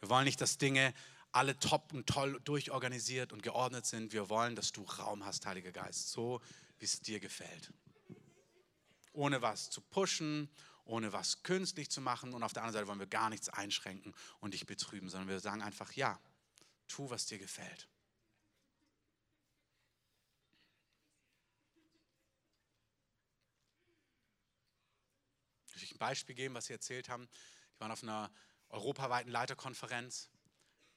S1: Wir wollen nicht, dass Dinge alle top und toll durchorganisiert und geordnet sind. Wir wollen, dass du Raum hast, Heiliger Geist, so wie es dir gefällt. Ohne was zu pushen, ohne was künstlich zu machen. Und auf der anderen Seite wollen wir gar nichts einschränken und dich betrüben, sondern wir sagen einfach, ja, tu, was dir gefällt. Ein Beispiel geben, was Sie erzählt haben. Die waren auf einer europaweiten Leiterkonferenz,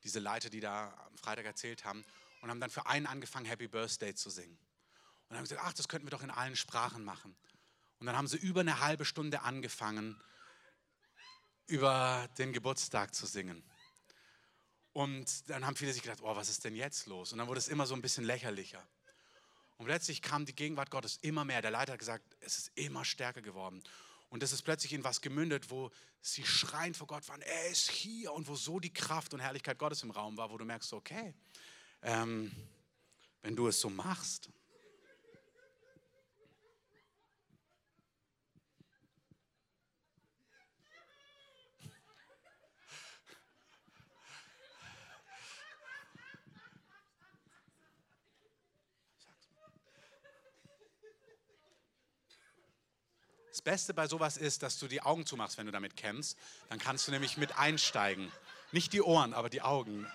S1: diese Leiter, die da am Freitag erzählt haben, und haben dann für einen angefangen, Happy Birthday zu singen. Und haben gesagt, ach, das könnten wir doch in allen Sprachen machen. Und dann haben sie über eine halbe Stunde angefangen, über den Geburtstag zu singen. Und dann haben viele sich gedacht, oh, was ist denn jetzt los? Und dann wurde es immer so ein bisschen lächerlicher. Und plötzlich kam die Gegenwart Gottes immer mehr. Der Leiter hat gesagt, es ist immer stärker geworden. Und das ist plötzlich in was gemündet, wo sie schreien vor Gott waren, er ist hier und wo so die Kraft und Herrlichkeit Gottes im Raum war, wo du merkst, okay, ähm, wenn du es so machst, Das Beste bei sowas ist, dass du die Augen zumachst, wenn du damit kämpfst. Dann kannst du nämlich mit einsteigen. Nicht die Ohren, aber die Augen.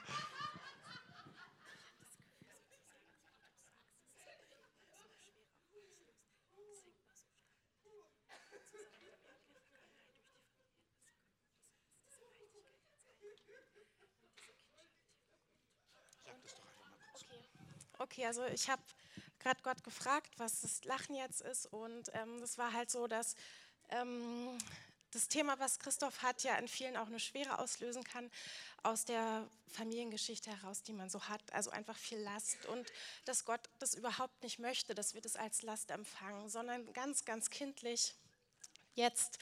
S2: Okay, also ich habe gerade Gott gefragt, was das Lachen jetzt ist. Und ähm, das war halt so, dass ähm, das Thema, was Christoph hat, ja in vielen auch eine Schwere auslösen kann, aus der Familiengeschichte heraus, die man so hat. Also einfach viel Last. Und dass Gott das überhaupt nicht möchte, dass wir das als Last empfangen, sondern ganz, ganz kindlich jetzt.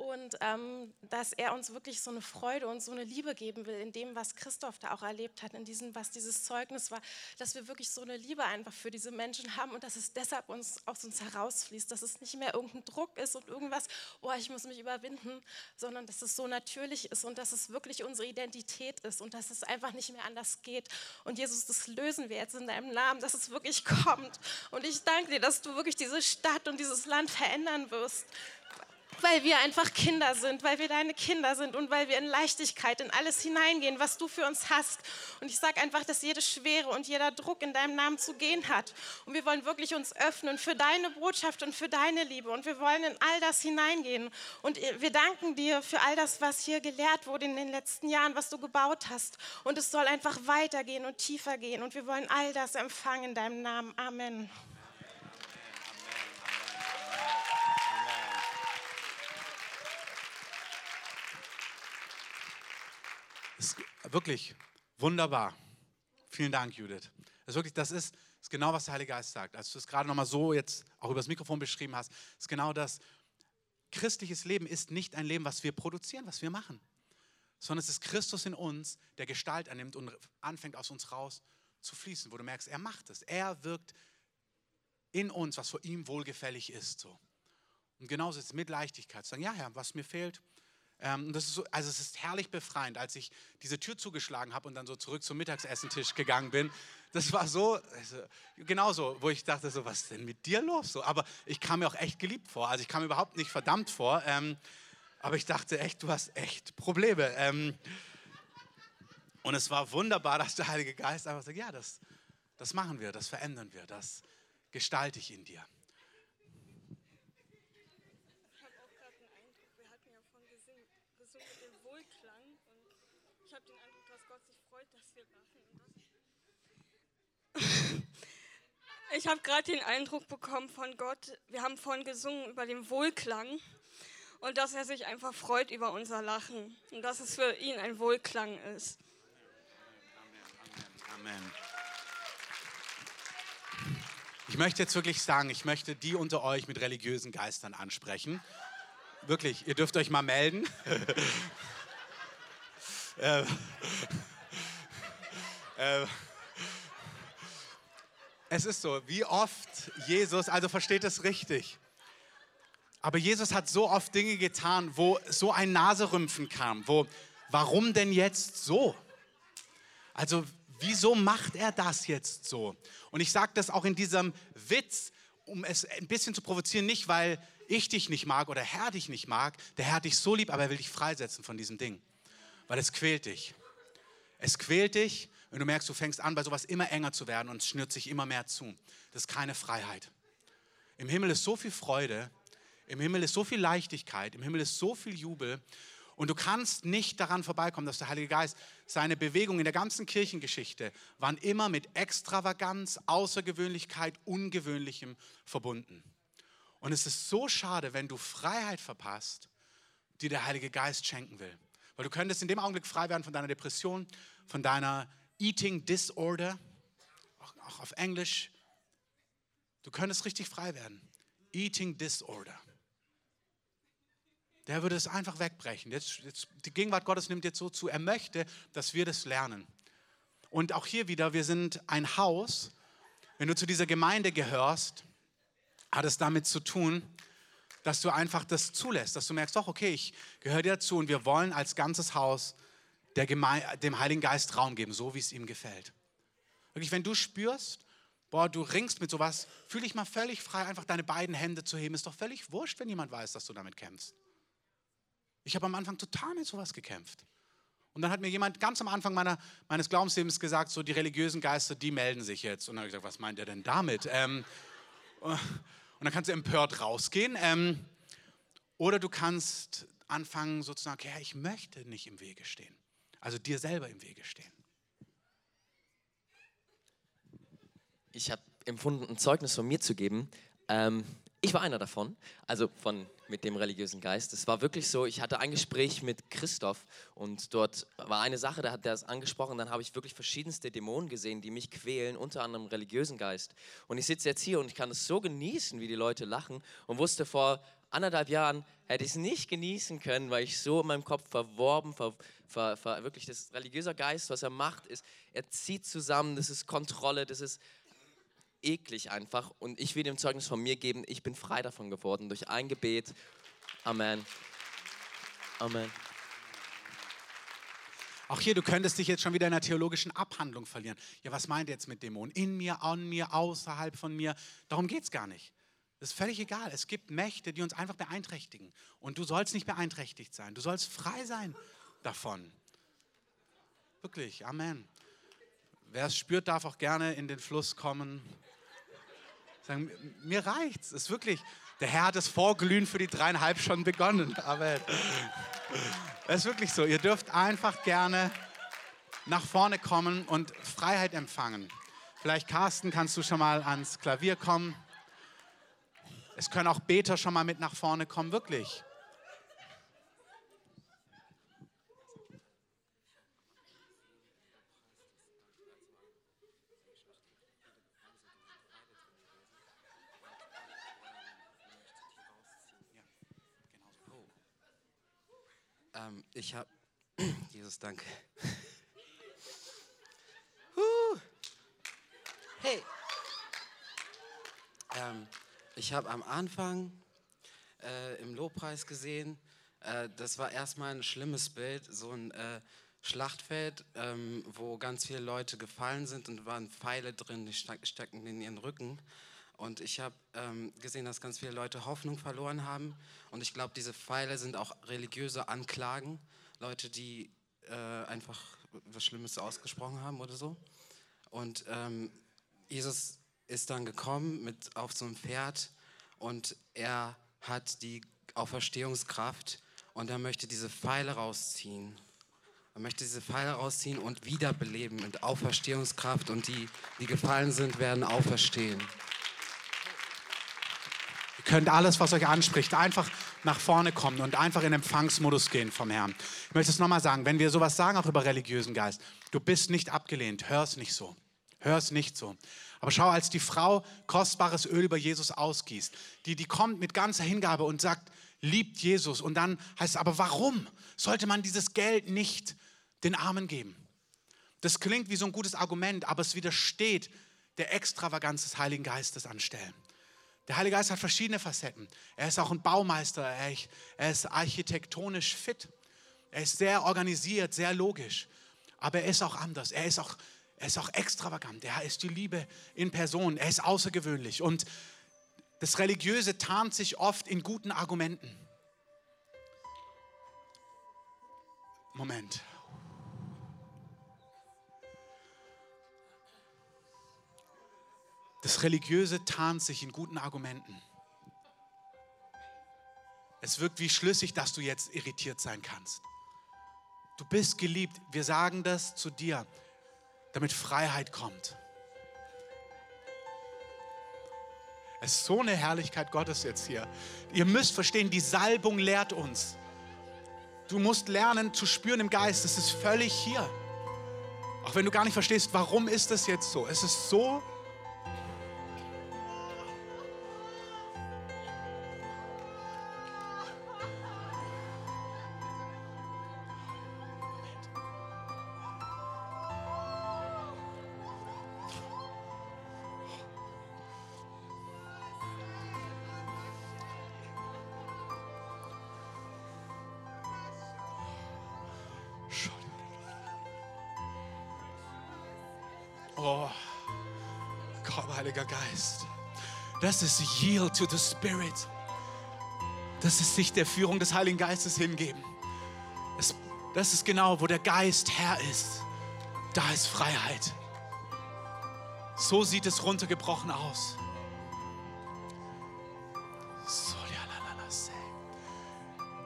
S2: Und ähm, dass er uns wirklich so eine Freude und so eine Liebe geben will in dem, was Christoph da auch erlebt hat, in diesem, was dieses Zeugnis war, dass wir wirklich so eine Liebe einfach für diese Menschen haben und dass es deshalb uns aus uns herausfließt, dass es nicht mehr irgendein Druck ist und irgendwas, oh, ich muss mich überwinden, sondern dass es so natürlich ist und dass es wirklich unsere Identität ist und dass es einfach nicht mehr anders geht. Und Jesus, das lösen wir jetzt in deinem Namen, dass es wirklich kommt. Und ich danke dir, dass du wirklich diese Stadt und dieses Land verändern wirst weil wir einfach Kinder sind, weil wir deine Kinder sind und weil wir in Leichtigkeit in alles hineingehen, was du für uns hast. Und ich sage einfach, dass jede Schwere und jeder Druck in deinem Namen zu gehen hat. Und wir wollen wirklich uns öffnen für deine Botschaft und für deine Liebe. Und wir wollen in all das hineingehen. Und wir danken dir für all das, was hier gelehrt wurde in den letzten Jahren, was du gebaut hast. Und es soll einfach weitergehen und tiefer gehen. Und wir wollen all das empfangen in deinem Namen. Amen.
S1: Wirklich wunderbar. Vielen Dank, Judith. Das ist wirklich, das ist, ist genau, was der Heilige Geist sagt. Als du es gerade nochmal so jetzt auch übers Mikrofon beschrieben hast, ist genau das. Christliches Leben ist nicht ein Leben, was wir produzieren, was wir machen, sondern es ist Christus in uns, der Gestalt annimmt und anfängt aus uns raus zu fließen, wo du merkst, er macht es. Er wirkt in uns, was vor ihm wohlgefällig ist. So. Und genauso ist es mit Leichtigkeit. Zu sagen, ja, Herr, was mir fehlt, ähm, das ist so, also es ist herrlich befreiend, als ich diese Tür zugeschlagen habe und dann so zurück zum Mittagsessentisch gegangen bin. Das war so, also, genauso, wo ich dachte, so, was ist denn mit dir los? So, aber ich kam mir auch echt geliebt vor. Also ich kam mir überhaupt nicht verdammt vor. Ähm, aber ich dachte echt, du hast echt Probleme. Ähm, und es war wunderbar, dass der Heilige Geist einfach sagt, ja, das, das machen wir, das verändern wir, das gestalte ich in dir.
S3: Ich habe gerade den Eindruck bekommen von Gott, wir haben vorhin gesungen über den Wohlklang und dass er sich einfach freut über unser Lachen und dass es für ihn ein Wohlklang ist. Amen. Amen.
S1: Ich möchte jetzt wirklich sagen, ich möchte die unter euch mit religiösen Geistern ansprechen. Wirklich, ihr dürft euch mal melden. äh, äh, es ist so, wie oft Jesus, also versteht es richtig. Aber Jesus hat so oft Dinge getan, wo so ein Naserümpfen kam, wo, warum denn jetzt so? Also, wieso macht er das jetzt so? Und ich sage das auch in diesem Witz, um es ein bisschen zu provozieren, nicht weil ich dich nicht mag oder Herr dich nicht mag. Der Herr hat dich so lieb, aber er will dich freisetzen von diesem Ding, weil es quält dich. Es quält dich wenn du merkst, du fängst an, bei sowas immer enger zu werden und es schnürt sich immer mehr zu. Das ist keine Freiheit. Im Himmel ist so viel Freude, im Himmel ist so viel Leichtigkeit, im Himmel ist so viel Jubel. Und du kannst nicht daran vorbeikommen, dass der Heilige Geist seine Bewegungen in der ganzen Kirchengeschichte waren immer mit Extravaganz, Außergewöhnlichkeit, Ungewöhnlichem verbunden. Und es ist so schade, wenn du Freiheit verpasst, die der Heilige Geist schenken will. Weil du könntest in dem Augenblick frei werden von deiner Depression, von deiner Eating Disorder, auch auf Englisch. Du könntest richtig frei werden. Eating Disorder. Der würde es einfach wegbrechen. Jetzt, jetzt, die Gegenwart Gottes nimmt jetzt so zu. Er möchte, dass wir das lernen. Und auch hier wieder, wir sind ein Haus. Wenn du zu dieser Gemeinde gehörst, hat es damit zu tun, dass du einfach das zulässt, dass du merkst, doch, okay, ich gehöre dir dazu und wir wollen als ganzes Haus dem Heiligen Geist Raum geben, so wie es ihm gefällt. Wirklich, wenn du spürst, boah, du ringst mit sowas, fühl dich mal völlig frei, einfach deine beiden Hände zu heben. Ist doch völlig wurscht, wenn jemand weiß, dass du damit kämpfst. Ich habe am Anfang total mit sowas gekämpft. Und dann hat mir jemand ganz am Anfang meiner, meines Glaubenslebens gesagt, so die religiösen Geister, die melden sich jetzt. Und dann habe ich gesagt, was meint er denn damit? Ähm, und dann kannst du empört rausgehen. Ähm, oder du kannst anfangen sozusagen, okay, ich möchte nicht im Wege stehen also dir selber im Wege stehen.
S4: Ich habe empfunden, ein Zeugnis von mir zu geben. Ähm, ich war einer davon, also von mit dem religiösen Geist. Es war wirklich so, ich hatte ein Gespräch mit Christoph und dort war eine Sache, da hat er es angesprochen, dann habe ich wirklich verschiedenste Dämonen gesehen, die mich quälen, unter anderem religiösen Geist. Und ich sitze jetzt hier und ich kann es so genießen, wie die Leute lachen und wusste vor anderthalb Jahren hätte ich es nicht genießen können, weil ich so in meinem Kopf verworben, ver, ver, ver, wirklich das religiöse Geist, was er macht, ist, er zieht zusammen, das ist Kontrolle, das ist eklig einfach. Und ich will dem Zeugnis von mir geben, ich bin frei davon geworden durch ein Gebet. Amen. Amen.
S1: Auch hier, du könntest dich jetzt schon wieder in einer theologischen Abhandlung verlieren. Ja, was meint ihr jetzt mit Dämonen? In mir, an mir, außerhalb von mir? Darum geht es gar nicht. Das ist völlig egal. Es gibt Mächte, die uns einfach beeinträchtigen. Und du sollst nicht beeinträchtigt sein. Du sollst frei sein davon. Wirklich, Amen. Wer es spürt, darf auch gerne in den Fluss kommen. Sagen, mir reicht's. Es ist wirklich, der Herr hat das Vorglühen für die dreieinhalb schon begonnen. Amen. Es ist wirklich so. Ihr dürft einfach gerne nach vorne kommen und Freiheit empfangen. Vielleicht, Carsten, kannst du schon mal ans Klavier kommen. Es können auch Beter schon mal mit nach vorne kommen, wirklich.
S5: Ähm, ich habe, Jesus, danke. Hey. Ähm, ich habe am Anfang äh, im Lobpreis gesehen, äh, das war erstmal ein schlimmes Bild, so ein äh, Schlachtfeld, ähm, wo ganz viele Leute gefallen sind und waren Pfeile drin, die stecken in ihren Rücken. Und ich habe ähm, gesehen, dass ganz viele Leute Hoffnung verloren haben. Und ich glaube, diese Pfeile sind auch religiöse Anklagen. Leute, die äh, einfach was Schlimmes ausgesprochen haben oder so. Und ähm, Jesus ist dann gekommen mit auf so einem Pferd und er hat die Auferstehungskraft und er möchte diese Pfeile rausziehen. Er möchte diese Pfeile rausziehen und wiederbeleben mit Auferstehungskraft und die, die gefallen sind, werden auferstehen.
S1: Ihr könnt alles, was euch anspricht, einfach nach vorne kommen und einfach in Empfangsmodus gehen vom Herrn. Ich möchte es nochmal sagen, wenn wir sowas sagen, auch über religiösen Geist, du bist nicht abgelehnt, hör es nicht so. Hör es nicht so. Aber schau, als die Frau kostbares Öl über Jesus ausgießt, die, die kommt mit ganzer Hingabe und sagt, liebt Jesus. Und dann heißt es, aber warum sollte man dieses Geld nicht den Armen geben? Das klingt wie so ein gutes Argument, aber es widersteht der Extravaganz des Heiligen Geistes anstellen. Der Heilige Geist hat verschiedene Facetten. Er ist auch ein Baumeister, er ist architektonisch fit, er ist sehr organisiert, sehr logisch, aber er ist auch anders. Er ist auch, er ist auch extravagant. Er ist die Liebe in Person. Er ist außergewöhnlich. Und das Religiöse tarnt sich oft in guten Argumenten. Moment. Das Religiöse tarnt sich in guten Argumenten. Es wirkt wie schlüssig, dass du jetzt irritiert sein kannst. Du bist geliebt. Wir sagen das zu dir, damit Freiheit kommt. Es ist so eine Herrlichkeit Gottes jetzt hier. Ihr müsst verstehen, die Salbung lehrt uns. Du musst lernen zu spüren im Geist, es ist völlig hier. Auch wenn du gar nicht verstehst, warum ist das jetzt so. Es ist so Heiliger Geist. Das ist Yield to the Spirit. Das ist sich der Führung des Heiligen Geistes hingeben. Das, das ist genau, wo der Geist Herr ist. Da ist Freiheit. So sieht es runtergebrochen aus.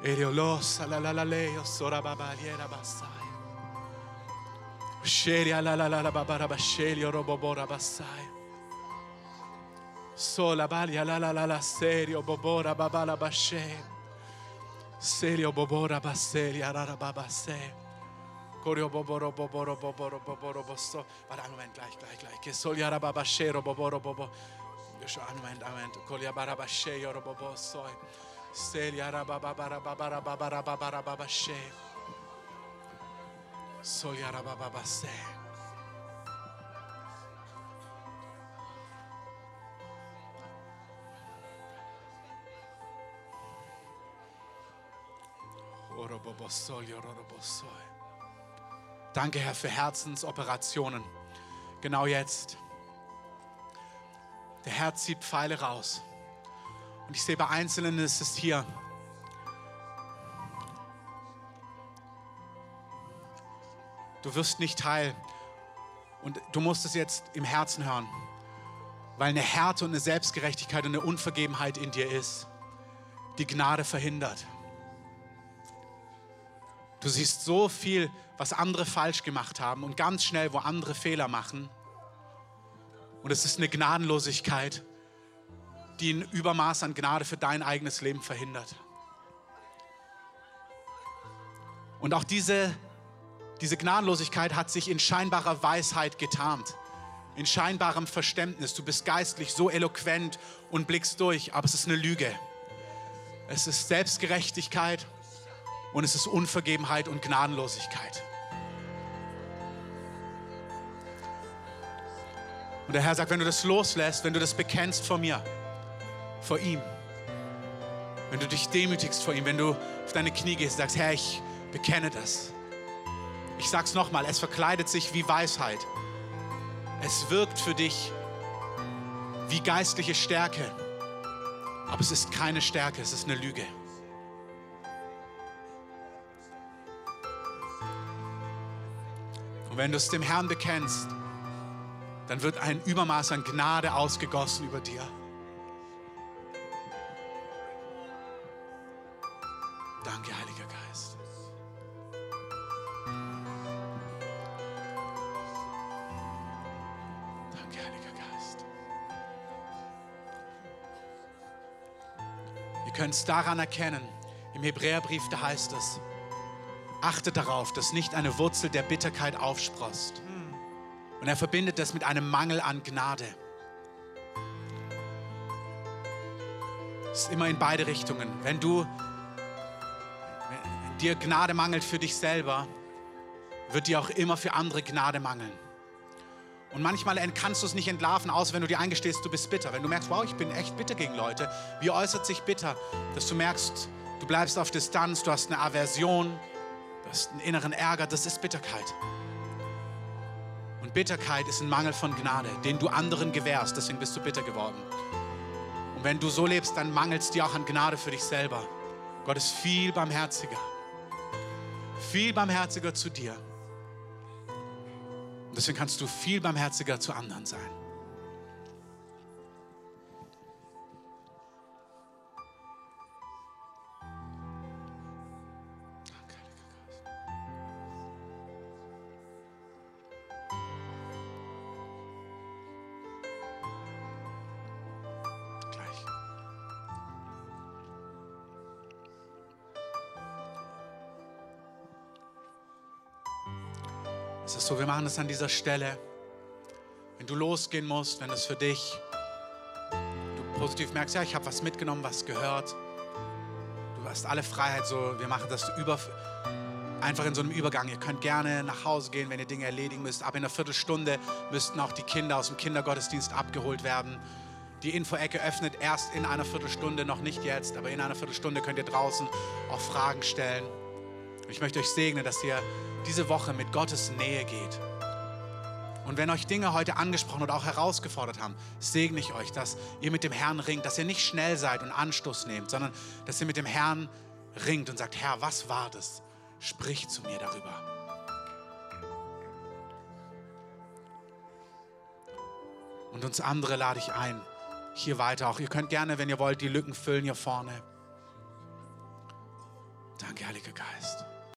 S1: Eriolosa la la la leo sora babaliera basai. Sheria la la la la babara bashelio robobora basai. Sola balia la la la la serio bobora babala bashe. Serio bobora baselia rara babase. Corio boboro boboro boboro boboro bosso. Warte einen Moment, gleich, gleich, gleich. Che solia babashero boboro bobo. Einen Moment, einen Moment. Colia barabasheio robobo soi. Selia rabababarababarababarababarabashe. Solia rabababase. Danke, Herr, für Herzensoperationen. Genau jetzt. Der Herr zieht Pfeile raus. Und ich sehe bei Einzelnen ist es hier. Du wirst nicht teil. Und du musst es jetzt im Herzen hören. Weil eine Härte und eine Selbstgerechtigkeit und eine Unvergebenheit in dir ist, die Gnade verhindert. Du siehst so viel, was andere falsch gemacht haben und ganz schnell, wo andere Fehler machen. Und es ist eine Gnadenlosigkeit, die ein Übermaß an Gnade für dein eigenes Leben verhindert. Und auch diese, diese Gnadenlosigkeit hat sich in scheinbarer Weisheit getarnt, in scheinbarem Verständnis. Du bist geistlich so eloquent und blickst durch, aber es ist eine Lüge. Es ist Selbstgerechtigkeit und es ist Unvergebenheit und Gnadenlosigkeit. Und der Herr sagt, wenn du das loslässt, wenn du das bekennst vor mir, vor ihm, wenn du dich demütigst vor ihm, wenn du auf deine Knie gehst und sagst, Herr, ich bekenne das. Ich sag's nochmal, es verkleidet sich wie Weisheit. Es wirkt für dich wie geistliche Stärke. Aber es ist keine Stärke, es ist eine Lüge. Und wenn du es dem Herrn bekennst, dann wird ein Übermaß an Gnade ausgegossen über dir. Danke, Heiliger Geist. Danke, Heiliger Geist. Ihr könnt es daran erkennen, im Hebräerbrief, da heißt es, achtet darauf, dass nicht eine Wurzel der Bitterkeit aufsprost. Und er verbindet das mit einem Mangel an Gnade. Es ist immer in beide Richtungen. Wenn du wenn dir Gnade mangelt für dich selber, wird dir auch immer für andere Gnade mangeln. Und manchmal kannst du es nicht entlarven, außer wenn du dir eingestehst, du bist bitter. Wenn du merkst, wow, ich bin echt bitter gegen Leute. Wie äußert sich bitter? Dass du merkst, du bleibst auf Distanz, du hast eine Aversion, du hast einen inneren Ärger, das ist Bitterkeit. Und Bitterkeit ist ein Mangel von Gnade, den du anderen gewährst, deswegen bist du bitter geworden. Und wenn du so lebst, dann mangelt es dir auch an Gnade für dich selber. Gott ist viel barmherziger. Viel barmherziger zu dir. Und deswegen kannst du viel barmherziger zu anderen sein. So, wir machen das an dieser Stelle. Wenn du losgehen musst, wenn es für dich, du positiv merkst, ja, ich habe was mitgenommen, was gehört. Du hast alle Freiheit, so, wir machen das über, einfach in so einem Übergang. Ihr könnt gerne nach Hause gehen, wenn ihr Dinge erledigen müsst. Ab in einer Viertelstunde müssten auch die Kinder aus dem Kindergottesdienst abgeholt werden. Die Info-Ecke öffnet erst in einer Viertelstunde, noch nicht jetzt, aber in einer Viertelstunde könnt ihr draußen auch Fragen stellen. Ich möchte euch segnen, dass ihr diese Woche mit Gottes Nähe geht. Und wenn euch Dinge heute angesprochen und auch herausgefordert haben, segne ich euch, dass ihr mit dem Herrn ringt, dass ihr nicht schnell seid und Anstoß nehmt, sondern dass ihr mit dem Herrn ringt und sagt, Herr, was war das? Sprich zu mir darüber. Und uns andere lade ich ein, hier weiter auch. Ihr könnt gerne, wenn ihr wollt, die Lücken füllen hier vorne. Danke, Heiliger Geist.